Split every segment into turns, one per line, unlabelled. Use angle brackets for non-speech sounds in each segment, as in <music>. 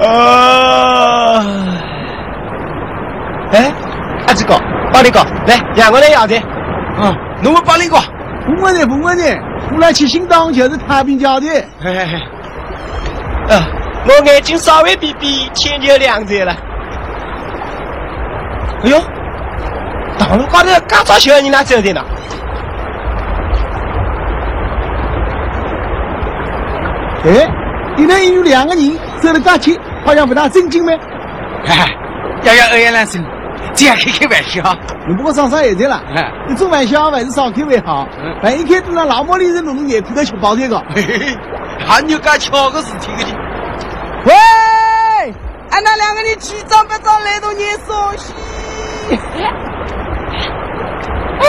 啊！哎，阿志哥，帮你哥，来两个人要的。
啊，
侬们帮你哥。
不问的，不问的，我来去新党就是太平家的。
嘿嘿嘿。啊，我眼睛稍微闭闭，天就亮着了。哎呦，道路高头干啥小人哪走的呢？
哎，你那有两个人走得刚近，好像不大正经呗。
哈哈，要要二言两声，这样开开玩笑。
你不过上上也对了，你做玩笑还是少开为好。万一开到那老毛里人弄弄眼皮都吃饱这个。<laughs>
还有干巧个事体的。
喂，俺那两个人七张八张来到你手心。
哎，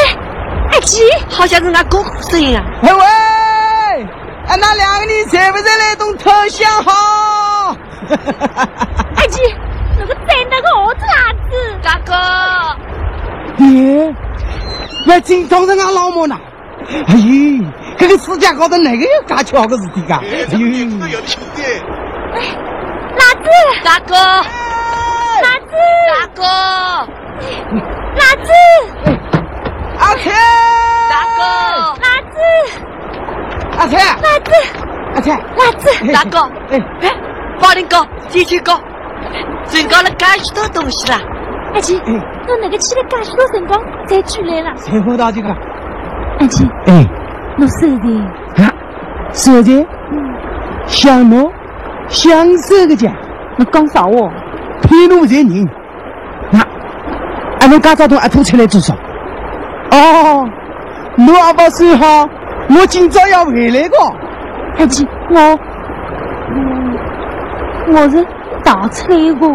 阿吉，好像是俺哥哥声音啊。
喂喂，俺那两个人在不在来动投降好？<laughs>
阿吉，那个真那个猴子伢子？
大哥。
爹，那真当成俺老母呢？哎呦，这个世界高头哪个有干巧个事体噶？哎呦，
有的兄弟。
哎，哪子？
大哥。
哪子？
大哥。
哪子？
阿菜。
大哥。
哪子？
阿菜。
哪子？
阿菜。
哪子？
大哥。哎哎，宝林哥，天天哥，增加了介许多东西啦。
阿吉，我那个去了介许多辰光才出来了。
才回到这个。
阿吉。
哎。
我收的。
啊，收的。嗯。想侬，享受个家。
你讲啥话？
骗侬不认人。那，俺们家早从阿吐出来做啥？哦，侬阿爸说好，我今朝要回来个。
阿吉，我，我我是逃出来个。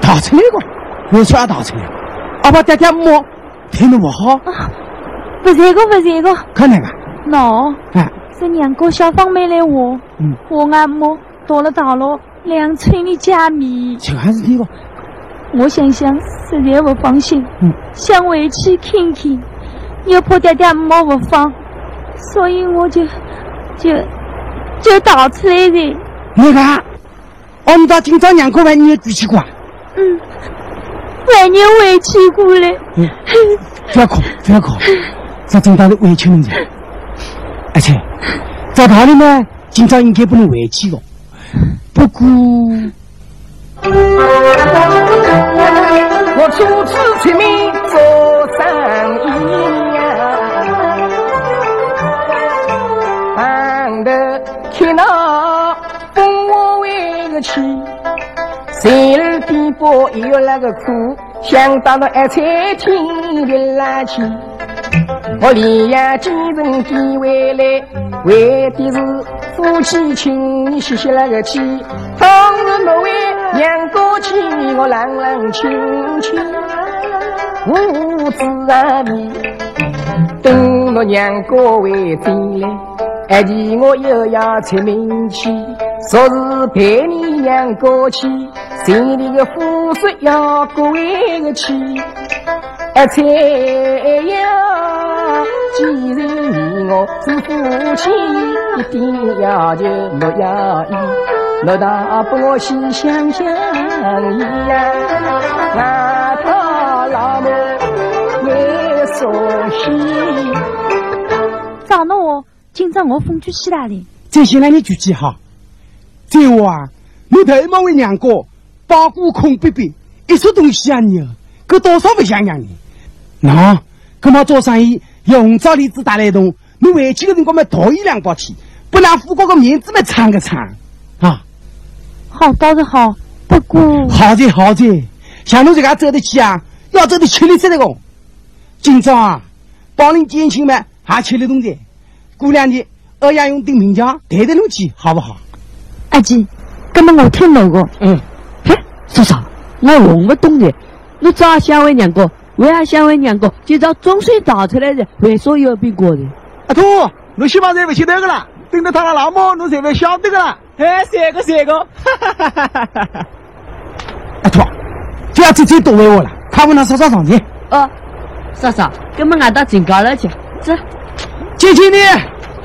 逃出来个？为啥逃出来？阿爸爹爹摸，听侬不好？
啊，不是个，不是个。
看哪个？
喏。
哎。
是两个小芳妹来我，嗯，我阿母到了大陆，两村里见面。
这还是你个？
我想想，实在不放心，
嗯，
想回去看看，又怕爹爹妈不放，所以我就就就逃出来的。
那个，我们到今朝娘哥问你举起过？
嗯，万年回去过了。
嗯，不要哭，不要哭，这真大的委屈你。而且，在道理呢，今朝应该不能回去的。不过，
我初次出面前路颠簸有那个苦，想到了二彩天的垃圾。我连夜进城赶回来，为的是夫妻请你歇歇那个气。倘若莫为娘哥妻，我冷冷清清，无子啊你。等我娘哥回进来，而且我又要出门去，说是陪你娘过去，心里的富贵要过一个去，而且要。既然你我是夫妻，一定要求莫要依，莫大不我心相相依呀。外头老母为所喜。
咋弄哦？今朝我风就起来了。
再先来你举记哈。再话啊，你头毛为娘哥，包谷空逼逼，一说东西啊你，可多少不想想你？喏，干嘛做生意？用照例子打来动，你回去的辰光嘛多一两包去，不然富国个面子嘛撑个撑啊！
好倒是好，不过
好在好在，像侬这个走得起啊，要走得吃力死的个。今朝啊，帮你减轻嘛，还吃力动的。过两天二爷用顶名将带着侬去，好不好？
阿姐，那么我听到过。
嗯。
嘿，叔叔，我弄不懂的，你咋想问两个？为啥想问两个？今朝总算打出来的，为啥有变过的？
阿兔，侬希望才不晓得个啦，等到他的老母，侬才会晓得个啦。
哎，三个三个，哈哈哈哈哈哈！<laughs>
阿土，就要这这多为我了，看我能少少上去。
哦，嫂嫂，跟么俺到警高了去，走。
姐姐你，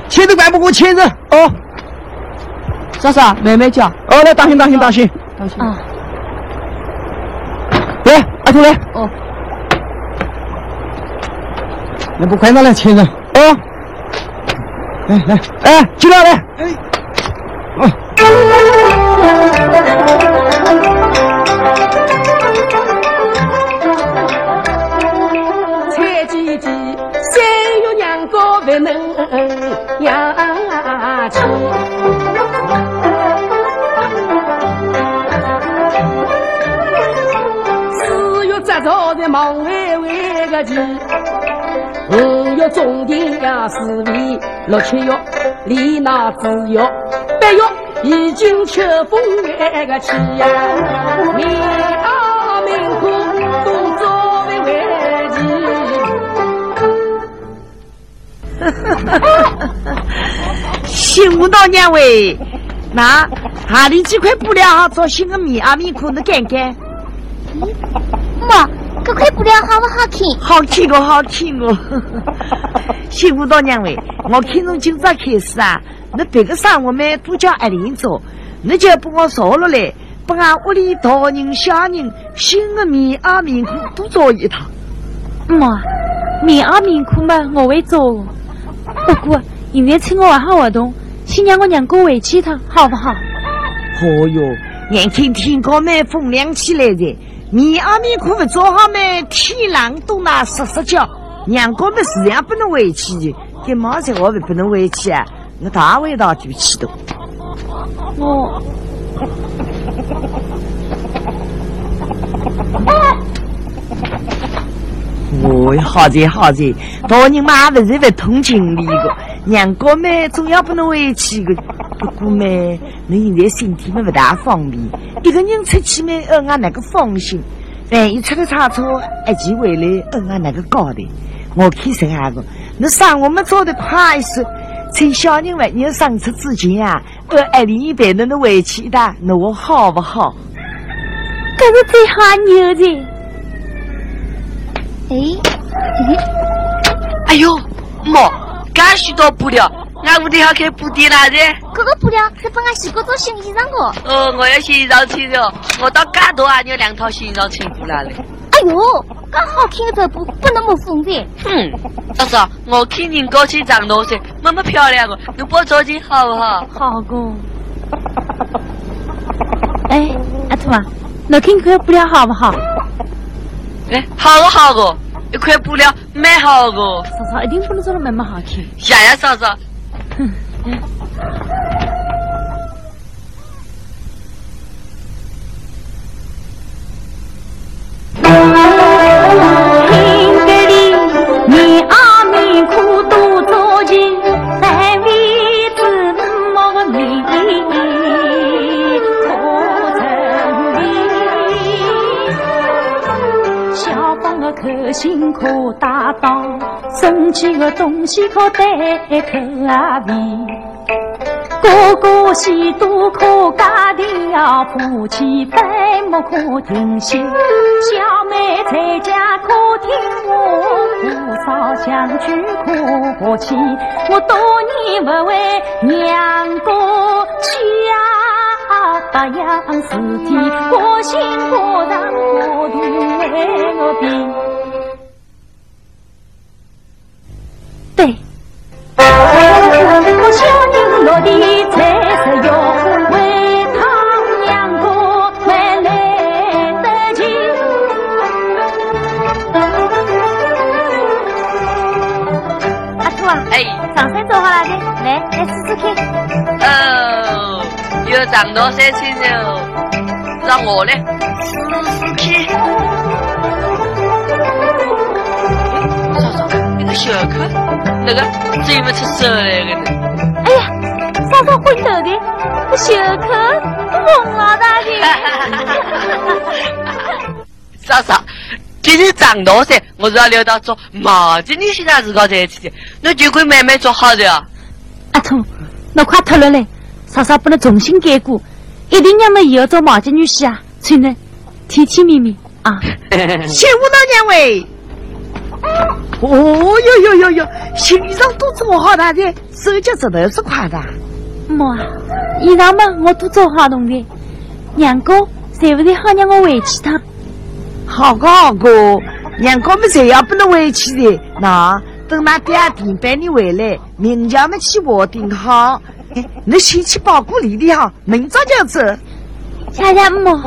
牵着管不过牵着。
哦，嫂嫂，慢慢叫。
哦，来当心当心当心。
当心。
啊，
来，阿头来，
哦，
那不快拿来亲人。哦，来来，哎，进来来。哎，哦。
菜几几，三月娘高不能养四月杂草的忙歪歪个起，五月种田呀是为，六七月里那子月，八月已经秋风来个起呀，民啊民苦都作为
到两位，那哈里几块布料做新的米阿米裤，你看看，
妈，这块布料好不好看？
好看个好看个。<laughs> 辛苦到两位，我看从今朝开始啊，那别个生活们都叫阿玲做，你就把我烧了来，把俺屋里大人小人新的棉袄棉裤都做一套。
妈，棉袄棉裤嘛，我会做的。不过现在趁我还好活动，先让我娘哥回去一趟，好不好？
哦哟，眼看天高蛮风凉起来的，米阿米裤不做好嘛，天冷都那湿湿脚，娘哥们自然不能回去的，给毛在我们不能回去啊，我大味道就去 <laughs> 的。
我
哦，好在好在，大人嘛不是不通情理的，娘哥们总要不能回去的。不过嘛，你现在身体嘛不大方便，一个人出去嘛，呃，俺那个放心。万一出了差错，一起回来，呃，俺那个搞的。我看是那个，那上我们做的快一些，趁小人们要上车之前啊，呃，爱另一半的那回去一趟，那我好不好？
这是最好牛的。哎，
哎呦，妈，干许多布料，俺屋布店
个布料是帮俺洗过做新衣裳的。
哦，我要新衣裳穿了，我到嘎多还有两套新衣裳穿过来了。
哎呦，刚好看的这布不那么风的。
哼，嫂嫂，我看人高起长大些，那么漂亮的，你帮我照件好不好？
好个。哎，阿兔啊，你看看布料好不好？
哎，好个好个，一块布料蛮好个。
嫂嫂一定不能做的那么好看。
呀呀，嫂嫂，
听得里棉袄棉裤多着急，单位子莫个米可成立。消防的，东西可带口啊味。哥哥喜多可家庭要夫妻百莫可停歇，小妹在家可听我，父嫂相聚可和气。我多年不为娘哥家发扬事体，过心过肠过度为我病。对。我小人落地才为来得及。阿兔啊，
哎，
上山做好了的，来来试试看。
哦，有长大三岁了，让我来小可，<laughs> 那个最不出手来个呢。
哎呀，嫂嫂昏头的，这小可疯了大的。
嫂嫂，今天长大噻，我是要留到做毛巾，你现在自个在一起的，那就可以慢慢做好的啊。
阿聪，那快脱了嘞，嫂嫂不能重新改过，一定让侬以后做毛巾女婿啊，穿得体体面面啊。
辛苦了两位。哦哟哟哟哟，新衣裳都做好了的，手脚指头是快的。
妈，衣裳嘛我都做好弄的，娘哥，谁不得好让我回去趟？
好哥好哥，娘哥们谁要不能回去的。那等那第二天带你回来，明家们去我顶好。哎，你先去包谷里的哈，明早就走。
谢谢母。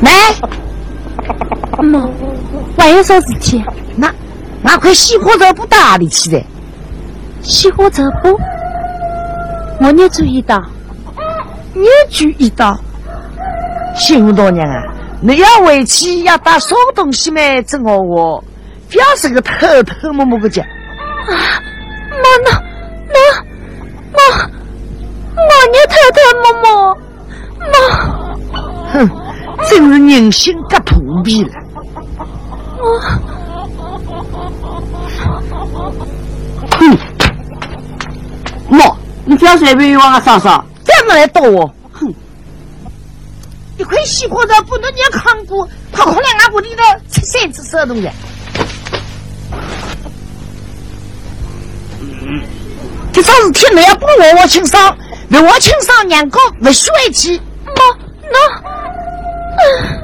来，
妈，还有啥事体？
那那块西瓜肉不打里去的？
西瓜肉不？我没注意到。
你注意到？幸福大娘啊，你要回去要带什么东西嘛？整我我，不要是个偷偷摸摸的讲。
啊，妈那那我我你偷偷摸摸，
真是人心隔土皮了。
哼，妈，你不要随便往我上上，
这么来逗我，哼！一块西瓜肉不能你扛过，快快来俺屋里头吃三次什么东西？这桩事体你要不我我清爽，为我清爽，娘哥不许回去。
妈，那，嗯。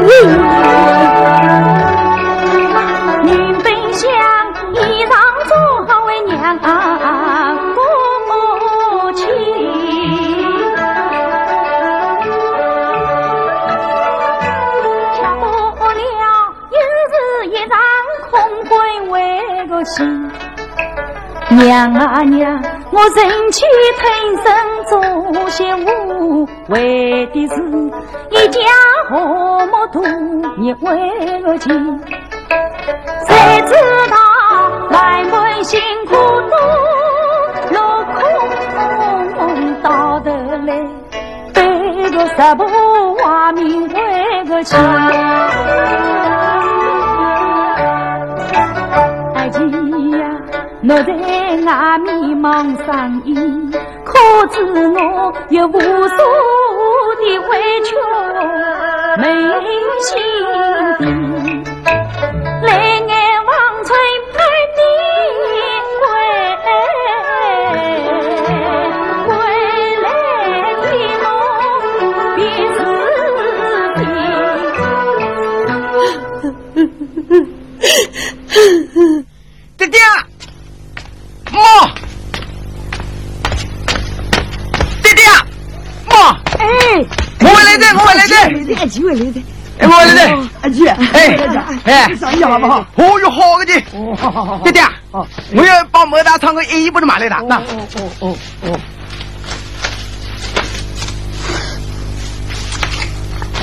女心。娘啊娘，我忍气吞声做媳妇，为的是一家和睦度日为个亲。谁知道外门辛苦多，落空到头来背着十步坏命为个亲。我在外面忙生意，可知我有无数的委屈没心
地，
哎，
来的，
阿姐，
哎，哎，
上衣好不好？
哦哟，好个的，
哦，好好好，
爹爹，我要把莫大厂个一衣不能买来的，那，
哦哦哦哦，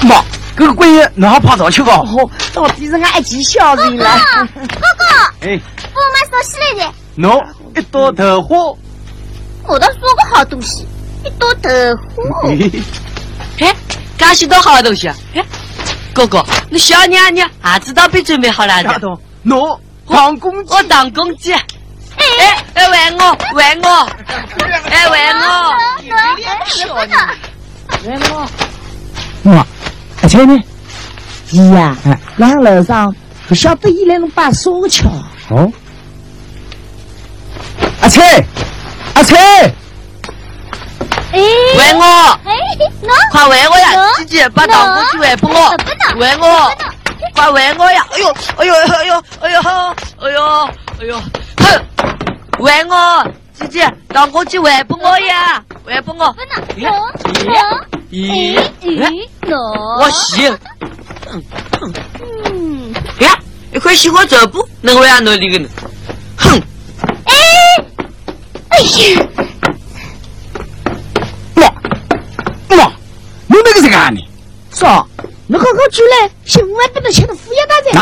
妈，这个鬼你还怕早去个？
哦，到底是俺阿吉小人了，
哥哥，<laughs>
哎，
我买啥西来的？
喏，一朵桃花。
我倒说个好东西，一朵桃花。<laughs>
哎，这是多好东西啊！哎，哥哥，你小娘娘还知道被准备好了
丫头，喏，当公鸡，
我当公鸡。哎哎，喂我，喂我，哎喂我，
小人，
喂我。
妈，阿菜呢？
姨呀，俺楼上不晓得伊来弄把啥个桥。
哦。阿翠，阿菜，
哎，
喂我，快喂我呀！姐姐把当公去喂给我，喂我，快喂我呀！哎呦，哎呦，哎呦，哎呦，哎呦，哎呦，哼！喂我，姐姐，当公去喂给我呀！喂给我。
不能，喏，咦咦，喏，
我行。
嗯，
呀，一块西瓜走步能为俺努力个呢？哼！
哎，哎呀！
你那个是干的？
说，你好好出来，千万不能吃到副业大噻。
那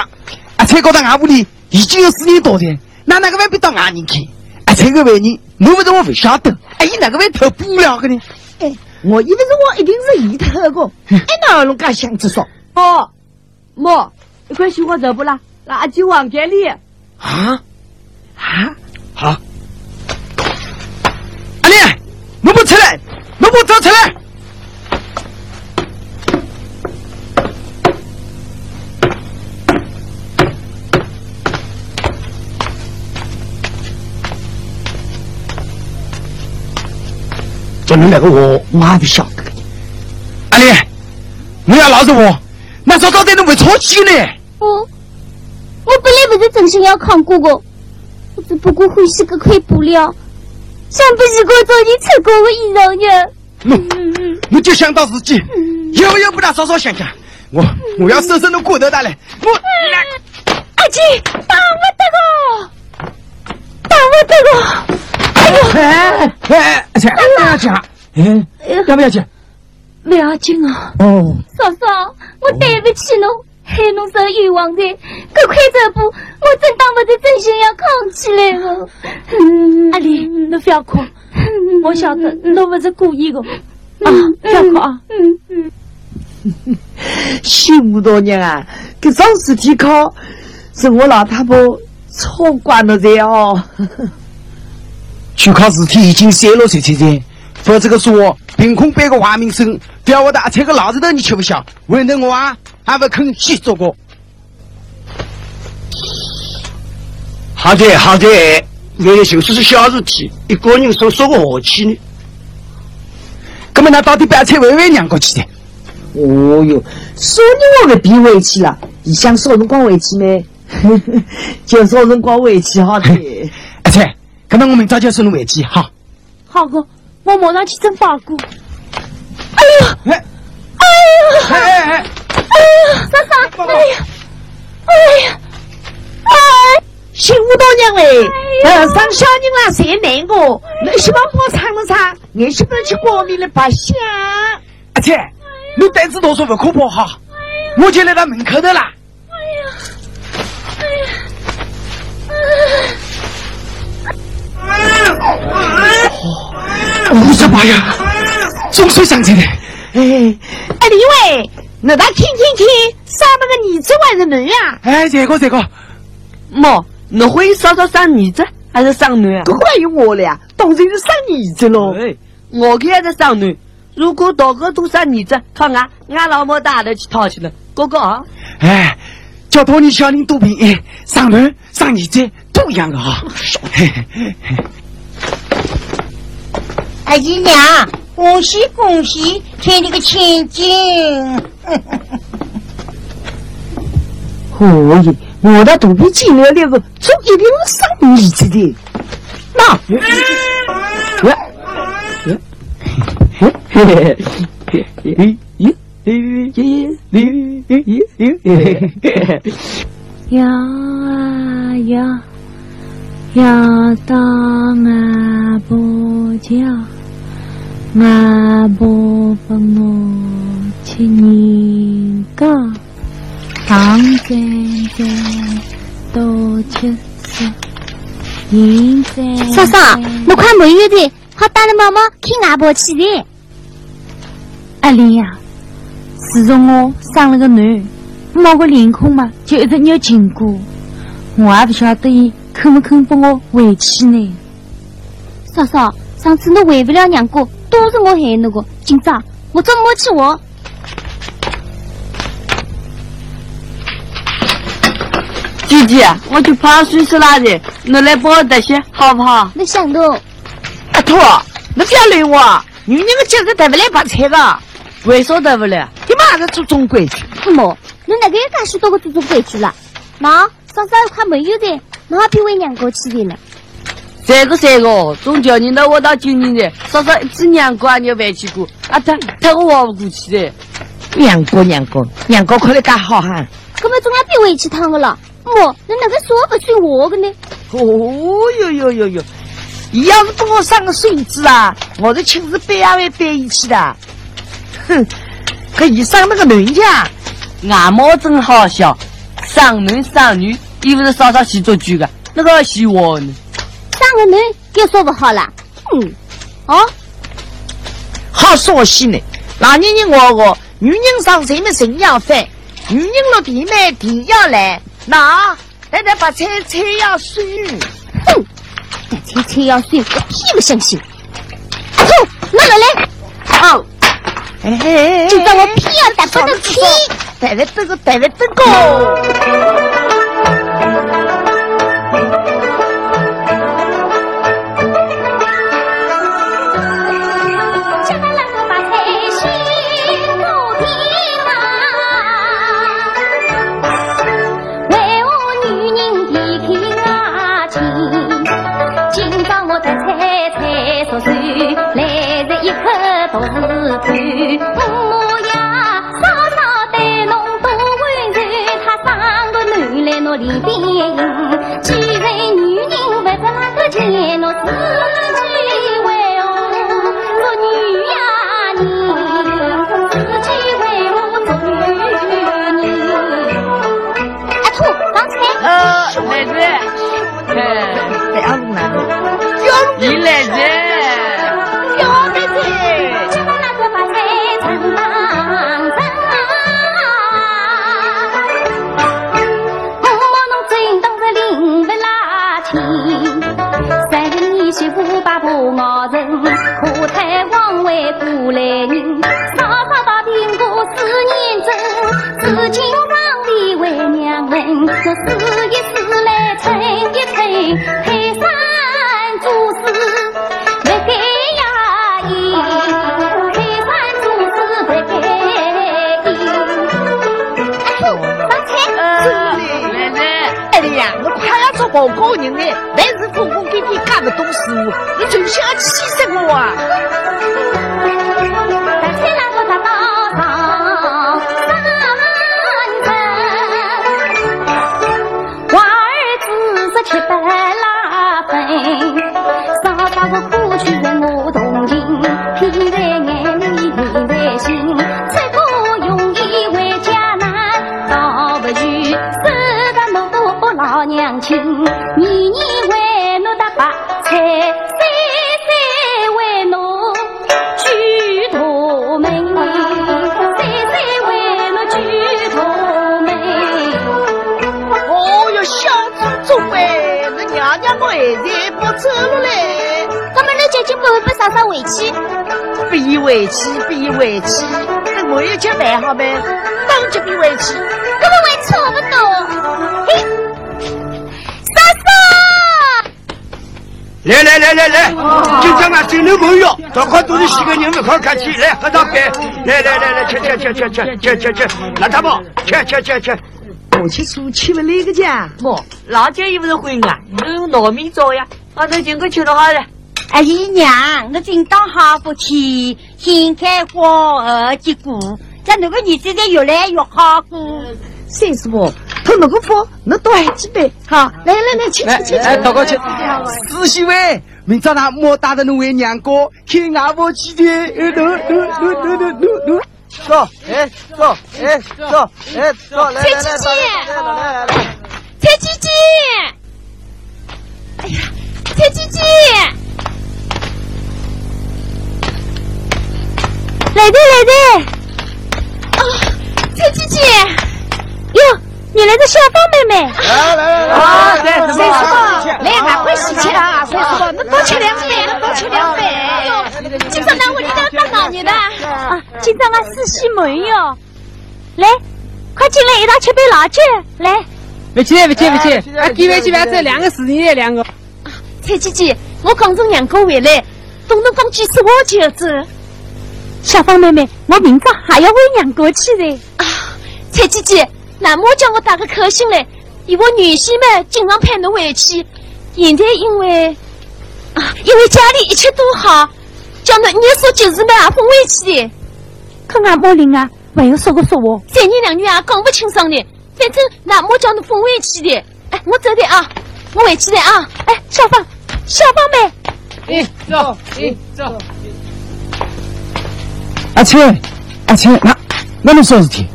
啊菜搞到俺屋里已经有四年多了，那那个外边到俺人去？阿菜个外人，我不是我不晓得，哎，那个外头不了个呢？
哎，我以为是我一定是一头个，哎，哪能敢想着说？
哦，妈，一块西瓜走不啦？垃圾往给里。
啊
啊，
好。阿娘，我不出来，走出来！
你那个我，我还不晓得。
阿丽，你要闹着我，那早早点都没错气呢。
我我本来不是真心要看哥哥，我只不过欢喜这块布料，想不习惯做你穿过的衣裳呢。
我我就想到自己，有有不大少少想想，我我要收拾那骨头的嘞。我
阿姐，打我的个，打我的个！哎呦，
哎哎，阿姐，不要紧，嗯，要不要紧？
不要紧啊。
哦，
嫂嫂，我对不起侬，害侬受冤枉的。这块这布，我真当不是真心要扛起来了。
阿丽，侬不要哭，我晓得侬不是故意的。啊，不要哭啊！
嗯嗯，<laughs> 辛苦多年啊，这桩事体靠是我老太婆错怪了的哦。
就靠事体已经泄露出去的，否则个说凭空背个坏名声，吊我大车个老子头你吃不消，为了我啊，还不肯去做过。
好的好的，原来就是是小事体，一个人说说个何气呢。
那么那到底把车微微让过去的？
哦哟，说你我个别回去了，你想说人光回去没？<laughs> 就说人光回去好的。
阿菜，那么我明早就送你回去哈。
好个，我马上去蒸包裹。
哎呦！
哎
哎呦！
哎哎哎！
哎呀，嫂嫂！哎呀！哎呀！哎！
辛苦多娘嘞，呃，上小人啦，谁难过？你希望我唱了唱，你是不是去国民的白相？
阿姐，你胆子多说不可怕哈，我就来到门口的啦。
哎呀！哎呀！
我的妈呀！总算上车了。
哎，哎，李伟，你倒听听听，上那个女子还是男呀？
哎，这个这个，
妈，你会烧到上女子还是上男啊？
这怪于我了呀，当然是上女子喽。
哎，我看还是上男。如果大哥都上女子，看俺俺老婆带头去讨去了，哥哥啊！
哎，叫托你小人多平安，上男上女子都一样的哈。
阿姨娘，恭喜恭喜，添你个千金！
哦耶，我的肚皮进了那个，这一定是上女子的。那，喂，嘿嘿嘿嘿嘿嘿嘿嘿嘿嘿
呀啊呀，要到阿婆家，阿婆给我吃年糕，唐粘粘，多吃些。爷爷，
莎莎，你快没有的，好大的毛毛去阿婆去的。
阿莲呀，自从我生了个女，没个脸孔嘛，就一直没有亲过，我也不晓得。肯不肯帮我回去呢。
嫂嫂，上次你回不了娘家，都是我害你的。今朝我找我去我。
姐姐，我去泡水是哪里，你来帮我带些好不好？
你想到
阿兔，你不要累我，女人的节日得不来把菜的，
为啥得不来？
你妈是祖宗规矩。
妈，你哪个有介许多个祖宗规矩了？妈，嫂嫂快没有的，我还比我娘家去的呢。
这个这个，从九年到我到九年的，嫂嫂一次娘家也没去过，啊，他他我熬不过去的。
娘哥娘哥娘哥，快来干好汉。
根本总要比回去趟的了。妈，你哪个说不算我的呢？
哦哟哟哟哟！你要是跟我生个孙子啊，我的亲自背也会背一起的。哼，可一生那个男家，
俺妈真好笑，生男生女，又不是嫂嫂洗做句的，那个洗我呢？
生个男又说不好了。嗯，哦，
好说戏呢。老年人我我，女人上谁么谁要饭，女人落地么地要来。那，现在把菜菜要算。
哼，菜菜要算，我偏不相信。阿兔，拿来来。
啊好。哎哎
就当我偏要打不能去。
带来这个，带来这个。
刻都是看。我呀，稍稍对侬多温柔，他生个男来侬脸边迎。既然女人不得那个钱侬自己为我做女呀人，自己为我做女人。阿兔，刚才
呃，奶奶，哎，
在阿龙那里，
你奶奶，
现在不走了嘞，
那么你究竟不会不稍稍回去？
不以为气，不以为气，等我有吃饭好呗？当即必回去。
根本还差不多。嘿，嫂嫂，
来来来来来，今朝啊真能没药，大快都是几个人不靠客气，来喝上杯，来来来来，吃吃吃吃吃吃吃吃，那他们吃吃吃吃，
我吃素吃不来个家，
喏，辣椒也不是荤啊，你用糯米做呀，啊，那今个吃的好了。
阿姨娘，我今当好福气，新开花后结果，这那个日子才越来越好过。
三叔婆，偷那个福，侬多还几杯，好，来来来，吃吃吃
哎，
吃。
大哥去，四媳妇，明朝那莫带着侬为娘哥看外婆去的，呃，侬侬侬侬侬侬侬。
走，哎，走，哎，走，哎，走，来来来，蔡姐姐，来来来，
蔡姐姐，哎呀，蔡姐姐，来的来的，啊，蔡姐姐，哟。原来个小芳妹妹。
来来来
啊，
来，
三叔婆，来，俺快洗吃啊！三叔婆，侬多吃两杯，那多吃两杯。
今朝哪屋里头当老热的？啊，今朝俺四喜门哟。来，快进来一道吃杯老酒。来，
不去不去不去，啊，给回去吧，这两个事情两个。
蔡姐姐，我刚从娘家回来，东东讲几次我就要走。小芳妹妹，我明朝还要回娘家去的。啊，蔡姐姐，那么叫我打个口信来，以我女婿们经常派侬回去。现在因为啊，因为家里一切都好，叫侬一说就是嘛也封回去的。可俺母林啊，还有说个说话，三言两语啊讲不清爽的。反正那么叫侬分回去的。哎，我走的啊，我回去的啊。哎，小芳，小芳妹，
哎，走，哎，走。
阿青，阿青，那那侬说事体？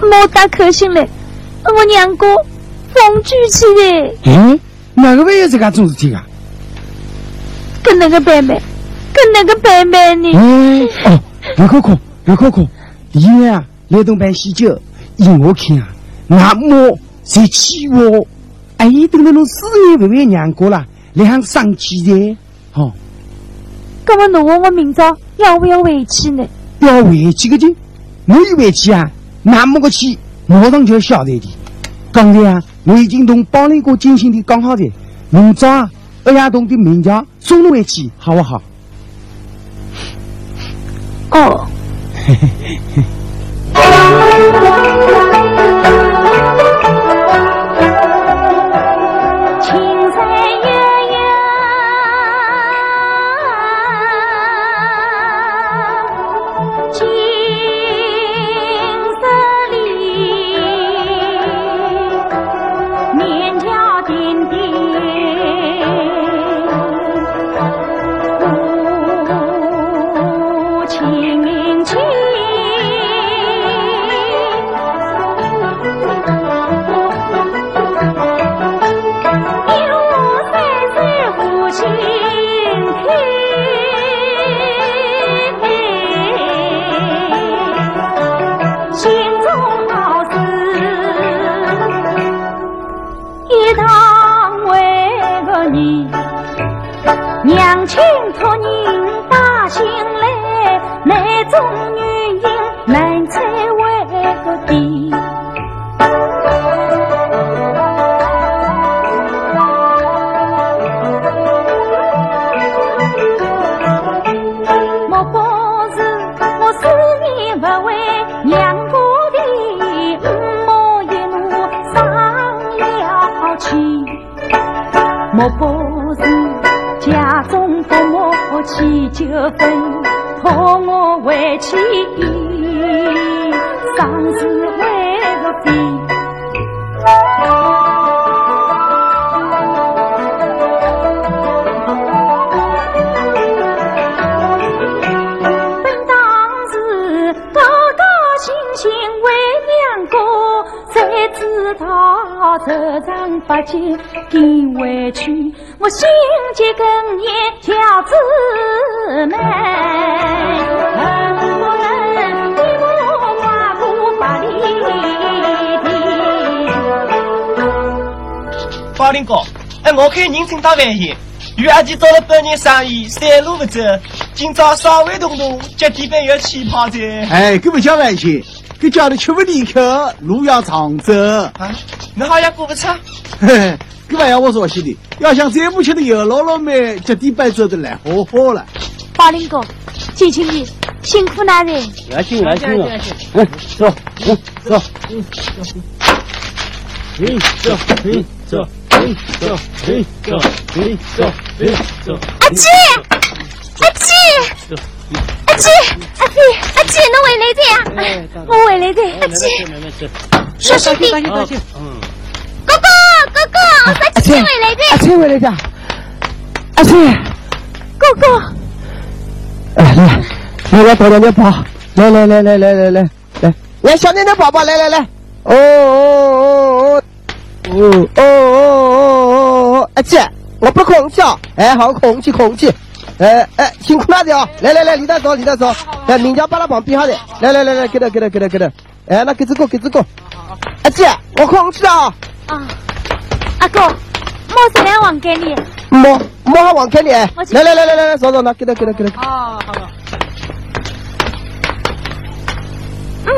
莫打口信嘞，我娘家封居去的，
嗯，哪个会有这个种事体啊？
跟那个妹妹，跟那个妹妹呢？
嗯，哦，刘可可，刘可可，医院啊，来东办喜酒，依我看啊，那么才气我，哎，等到侬事业回回娘家了，两上气的，哦，
那么侬问我明朝
要不要回去呢？
要回去个劲，我一回去啊，那么个气，马上就要晓得的。刚才啊，我已经同帮林哥精心的讲好的，明早啊，二丫同的名家送你回去，好不好？
哦。
<laughs>
阿金定委屈我心结更也叫姊妹。
保林哥哎我看人正大万险与阿姐做了半年生意山路不走今朝稍微动动脚底板有气泡子。
哎根本叫万险这家里吃不离口路要长走
啊你好像过不差
嘿嘿，这还要我说些的？要想再不吃的油老老们，脚底板做的来好好了。
宝林哥，谢谢你，辛苦男人。
来辛来辛了。嗯，走，嗯，走，嗯，走，嗯，走，嗯，走。走，走，走，
走，阿七，阿七，阿七，阿飞，阿七，侬回来的呀？我回来的，阿七。小心点。嗯。哥哥，哥哥，阿七回来的。
阿七回来的。阿七。
哥哥。
来来，来来抱抱抱，来来来来来来来来，来小奶奶宝宝，来来来。哦哦哦哦。哦哦哦哦哦！阿姐，我不空气啊！哎，好空气空气！哎哎，辛苦那的啊！来来来，里头走里头走！哎，明家把他旁边好的，来来来来，给他给他给他给他！哎，那给这个给这个！阿姐，我空气啊！
啊，阿哥，莫是来还给你？
莫莫还还给你？来来来来来来，走走，那给他给他给他！
啊，好了。
莫，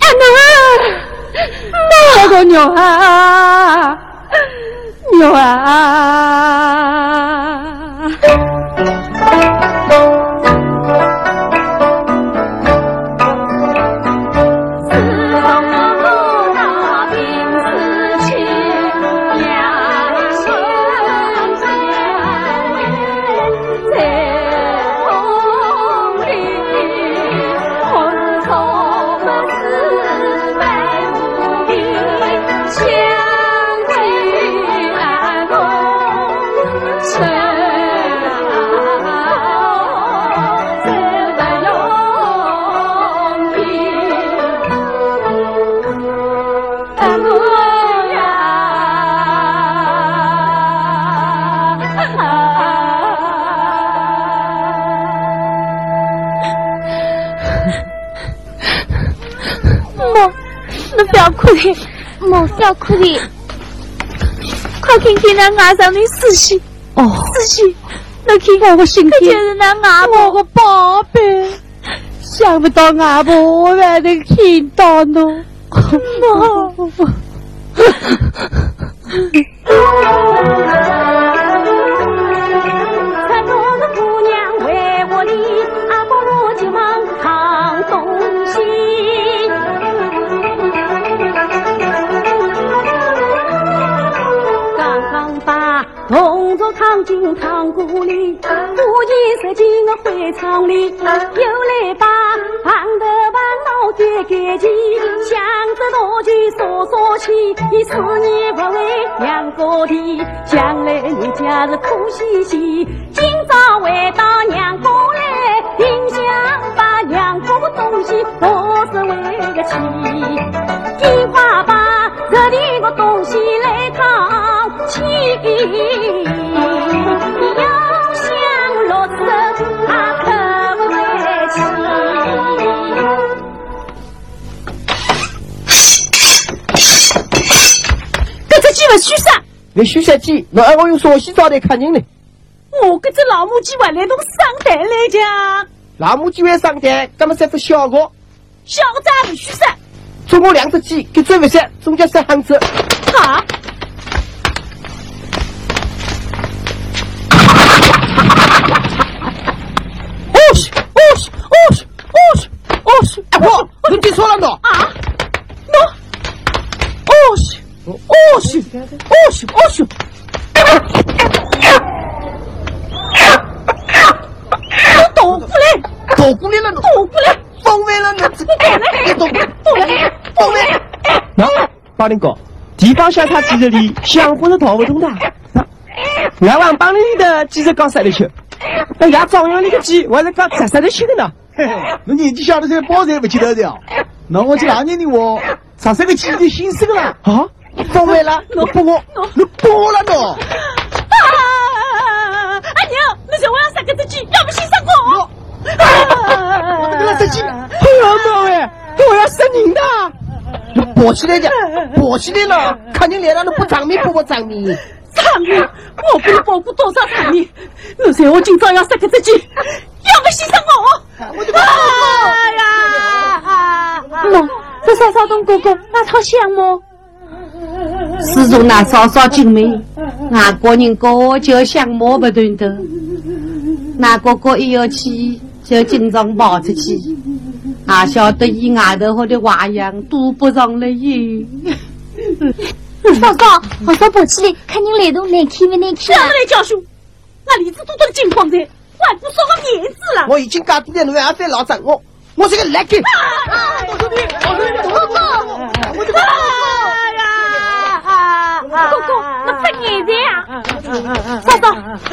阿奴。
那个牛啊，牛啊！
哭的，莫非要哭的，快看看那牙上的死气，
哦，
死气，那看看
我身体，那
婆宝贝，想不到牙婆还能看到呢，
进仓库里，不仅塞进我灰仓里，又来把胖的棒脑改改起，想着道具扫扫起，你思念不为两个地，将来你家是苦兮兮，今朝回到娘家来，定想把娘家的东西都是为个起，赶快把这里个东西来扛起。
勿许杀，
你许杀鸡，侬还我用烧西招待客人呢？
我搿只老母鸡还来侬上台来讲，
老母鸡会上台，那么这副小个，
小个子也勿许杀。
总共两只鸡，搿只勿杀，中间杀汉子。
哈，
喏，八零哥，地方小他记着里，想活是逃不动的。俺往帮里的记着搞啥的去？那伢张扬那个鸡，我还是搞啥啥的去的呢？
嘿嘿，侬年纪小的时候包才不记得的。那我去哪年的我，啥时个记忆心死个了。
啊，风歪了，你拨我，你拨我了喏。
啊！阿娘，你说我要杀个只鸡，要不先杀我？
我这个杀鸡，哎呀妈喂，我要杀人的！你抱起来的，抱起来了，看你脸上都不长面，不 <laughs> 不长面。
长面，我给你保护多少长面？你说我今朝要杀个自己，要不牺牲我？
我就
哎呀！喏，这少少东哥哥，那套香么？
自从那嫂嫂进门，外国人哥就相貌不断的，那哥哥一要去就经常跑出去，也晓得伊外头好的花样都不上来耶。<laughs>
嫂嫂，好少跑起来，看你来都，难看不难看？让来教训，那李子多多的金矿在，还不说个面子了。
我已经讲多了，侬还再老整我，我是个来给。
哥哥，我这个。哥哥，那不眼在啊！嫂嫂，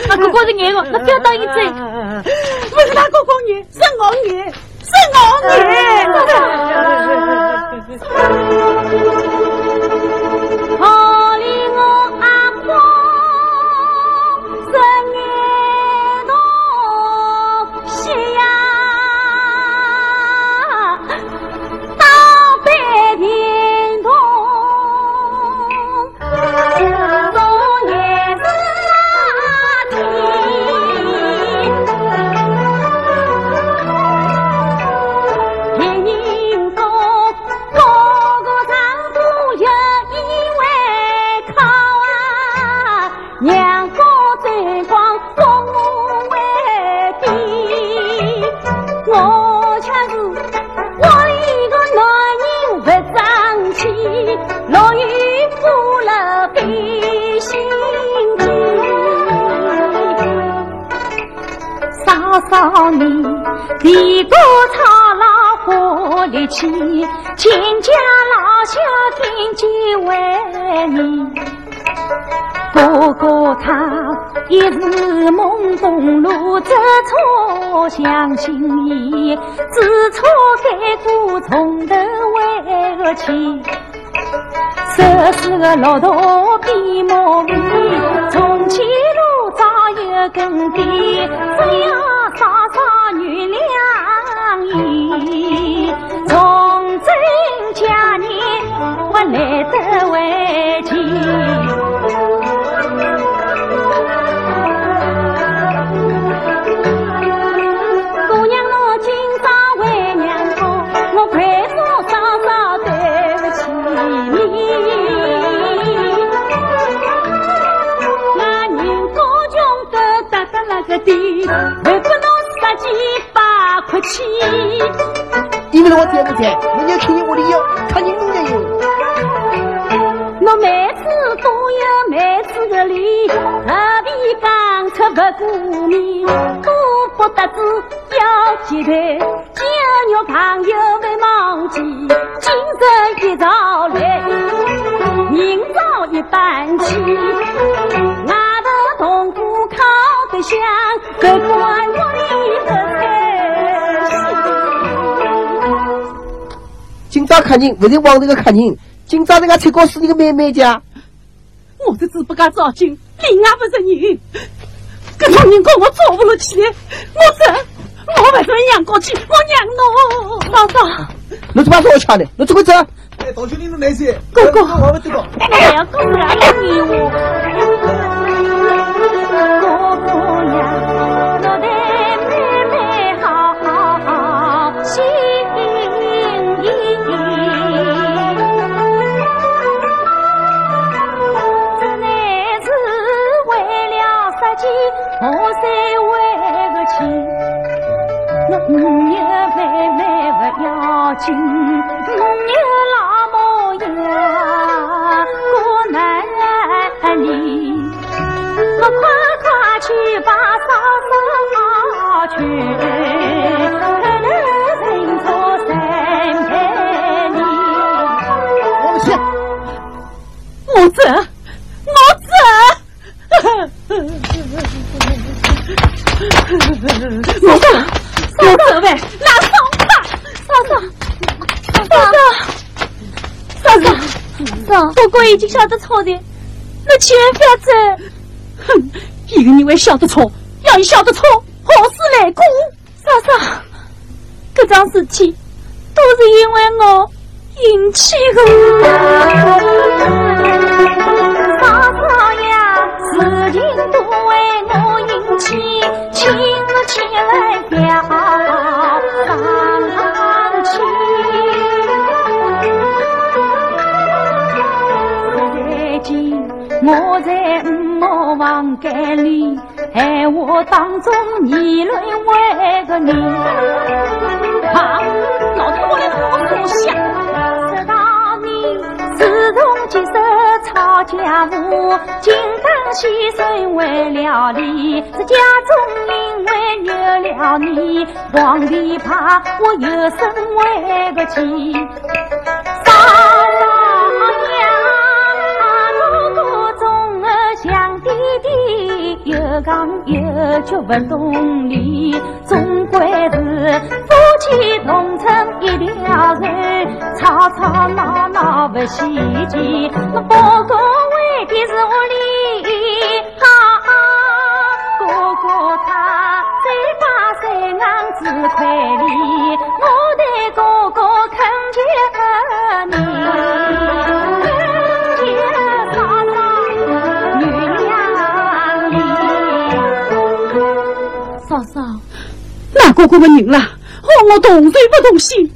那哥哥是眼个，那不要当一嘴。不是他哥哥眼，是我眼，是老女。嫂你地沟操劳活力气，亲家老小惦记为你。哥哥他一时懵懂路走错，相信伊知错改过，从头回个去。手是个骆驼比马尾，从前路早有耕地，只要嫂少原谅你从今嫁你我难得回去姑娘侬今朝为娘我对不起你穷得那个地八块钱。
因为我在不在？我要看见我的腰，看见你的腰。
我妹子都有妹子的理，何必讲出不顾面？都不得志要结队，今日朋友没忘记，今日一朝来，明朝一般去。外头铜鼓敲得响，不管我里的
今朝看人，不是往头个客人。今朝人家菜糕是你个妹妹家，
我的嘴不敢照进，另外不是人。搿种人跟我做不落去，我走，我不准娘过去，我娘侬。嫂嫂，
你怎么说我抢的？你怎么走？
哎，大兄弟，侬没事？
哥哥，
我不知道。
哎呀，哥哥啊，你我。不要紧，五有老模样过难里，我快快去把嫂嫂娶，可能人错三百里。
我去，
我走，我走。我走，我走呗，拿送吧，嫂嫂，嫂嫂，嫂嫂，嫂，哥哥已经晓得错的，那千万不要走。哼，一个人会晓得错，要你晓得错，何事来过？嫂嫂，这桩事体都是因为我引起的。毛房间里，闲话当中议论为个你。啊，老头我来多多想，直到你自从接手抄家务，金刚先生为了你，这家中因为有了你，皇帝怕我有生为个妻。弟，有讲有句不懂理，总归是夫妻同撑一条船，吵吵闹闹不稀奇。那包公为的是我理，那哥哥们人啦，和我同罪不同心。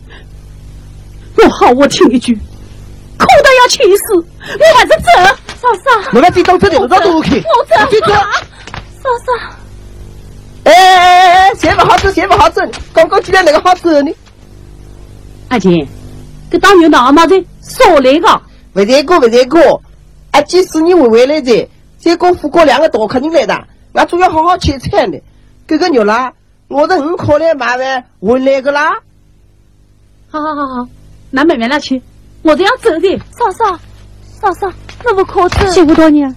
我好我听一句，苦得要气死，我还是走。嫂嫂，
我们这当这里，我到都 OK。
我走。嫂嫂。
哎哎哎哎，谁不好走，谁不好走？刚刚进来那个好走呢？
阿姐，这当牛脑毛子少来个。
不在过，不在过。阿姐是你回回来的，再过富过两个大客人来的，俺总要好好切菜的。这个肉啦，我都很可怜麻烦我来个啦。
好好好好，那妹妹那去，我都要走的。嫂嫂，嫂嫂，那不可走。媳妇大娘，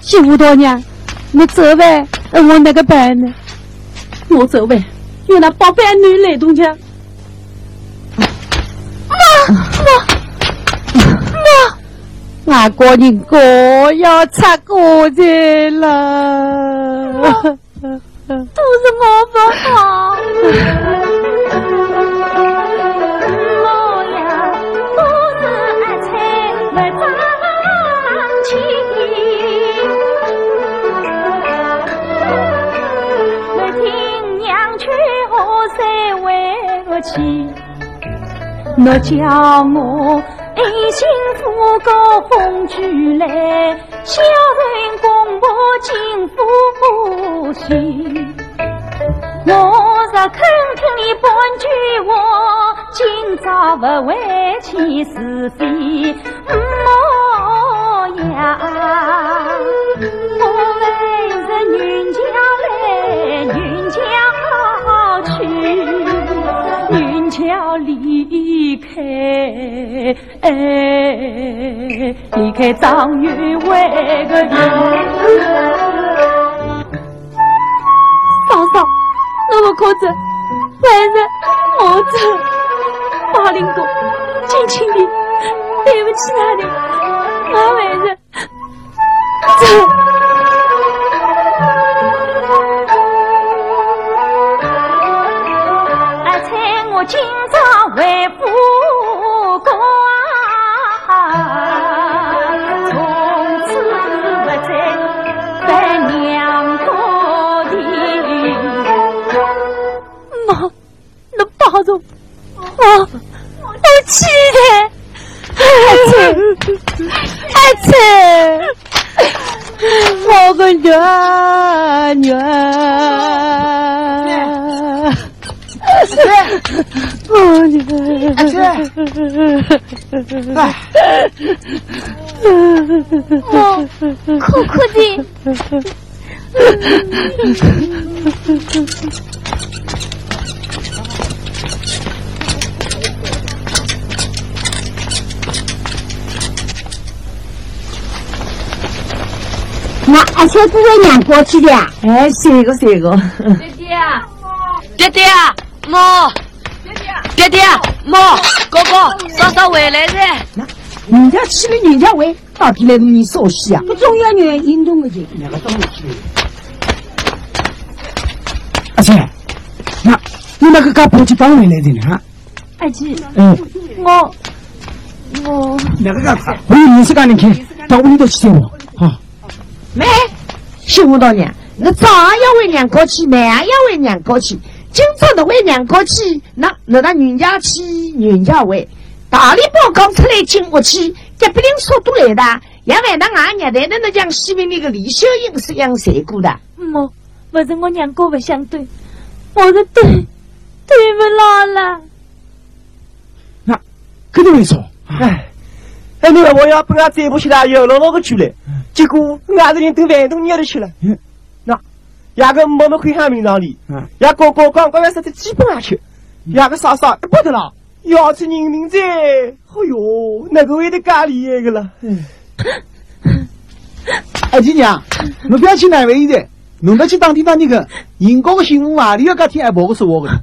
媳妇大娘，你走呗，我那个办呢？我走呗，有那宝贝女来东家。妈妈妈，
外国人哥要出国去了，
都是我不好。我呀，不是爱菜不长情。我听娘劝，我才为个妻。我叫我爱心富高风举来，小人公婆尽福星。我若肯听你半句话，今朝不会起是非模样。开张员外个人。嫂嫂，那我可走，还是我走。马林哥，敬请你，对不起他的，我还是走。
儿，女儿，
阿姐，
我苦苦的。
那而且不会娘过去的。
哎，谁个谁个？
爹爹，爹爹，妈，爹爹，爹爹妈，哥哥，嫂嫂回来了。
人家去了人家回，到底来你说戏啊？
不重要女运动的人。
两个当然去。阿姐，那你那个干婆去帮回来的呢？
阿姐，
嗯，
我我
两个干啥？我有你是干的去，到屋里头去我啊。
妹，媳妇大娘，那早上要为娘过去，晚上要为娘过去，今朝的为娘过去，那那那人家去，人家为。大礼包刚出来进屋去，隔壁邻说都来的，也为那俺娘的那像西面那个李秀英是一样谁过的？
我不是我娘哥不相对，我是对对不牢了。
那跟你们说，
哎，<coughs> 哎，你问我要不俺再不起来，又老老个去了，结果俺这人都饭都捏了去了。
嗯，
那，压个毛毛会喊名堂里，
嗯，
压哥哥刚刚要说的基本上去，压个嫂嫂不得了。要吃人民在，哎哟，那个味道咖喱那个了。
哎，姐娘，侬不要去难为的，侬得去当地当那个人工的媳妇啊，你要搿天还跑个说我的。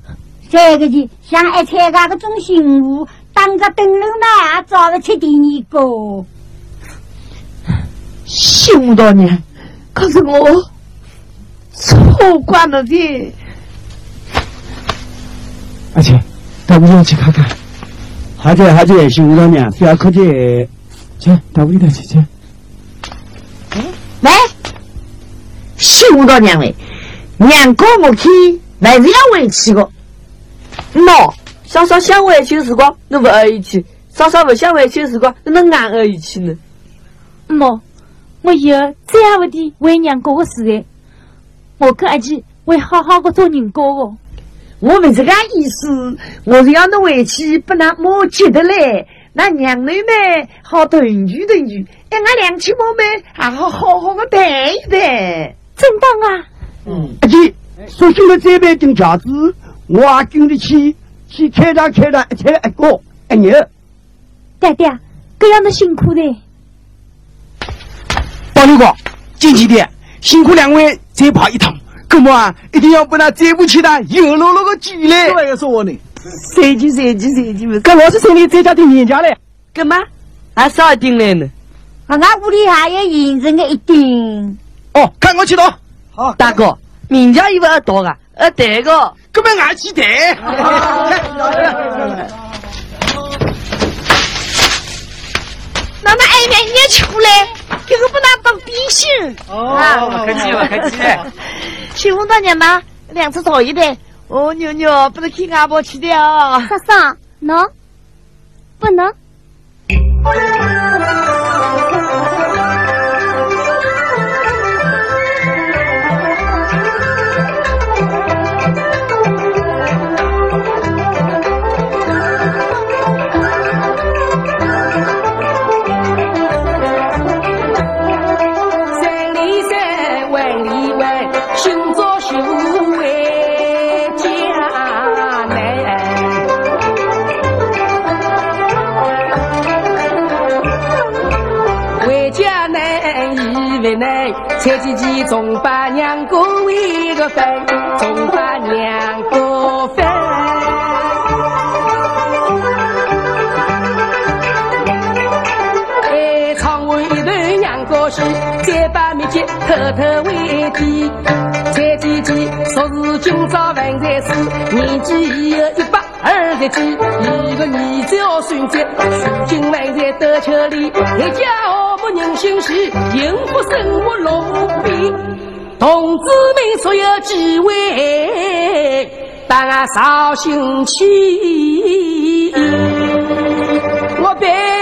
这个的像爱参加个种幸福，当个灯笼呢，找不出第二个。
幸福大娘，可是我错怪了的。
阿姐。到屋里去看看，好姐好姐，辛苦了娘，不要客气。去，到屋里头去去。
来，辛苦到娘喂，娘哥我去，还是要回去的。
喏，嫂嫂想回去的时光，那不回去；嫂嫂不想回去的时光，那俺回去呢。
妈，我以后再也不提为娘家的事了，我跟阿姐会好好的做人家的。
我不是个意思，我是要侬回去，把那莫急的嘞。那娘妹们好团聚团聚，哎，俺两亲妈们还好好好的谈一谈。
真当啊！
嗯，阿姐，所幸的这边顶架子，我也经得起去开张开张一天一个一日。
爹爹，这样的辛苦的。
保六哥，近几天辛苦两位再跑一趟。哥们啊，一定要把那再不起的又落了个举来。
这个说我呢，
谁去谁去谁去？
跟我是兄弟在家订年家嘞，
干嘛？还少订来呢？
啊，俺屋里还有银子的一订。
哦，看我去拿。
好，
大哥，明家以为二多啊，二对个，
根本俺去谈。
那那外面也出来，这个不拿当点心。
哦，客气了，客气。
媳妇大娘嘛，两只早一点。哦，妞妞，不能给阿婆去的啊。
嫂嫂，能，不能。
蔡姐姐总把娘过为个分，总把娘过饭。哎，唱完一段娘过戏，再把秘籍偷偷为递。蔡姐姐说是今朝饭菜是年纪已有一百。二十几，一个儿子要孙子，如今还在得秋里，一家人心事，幸福生活乐无边。同志们所有几位，把我捎心去，我别。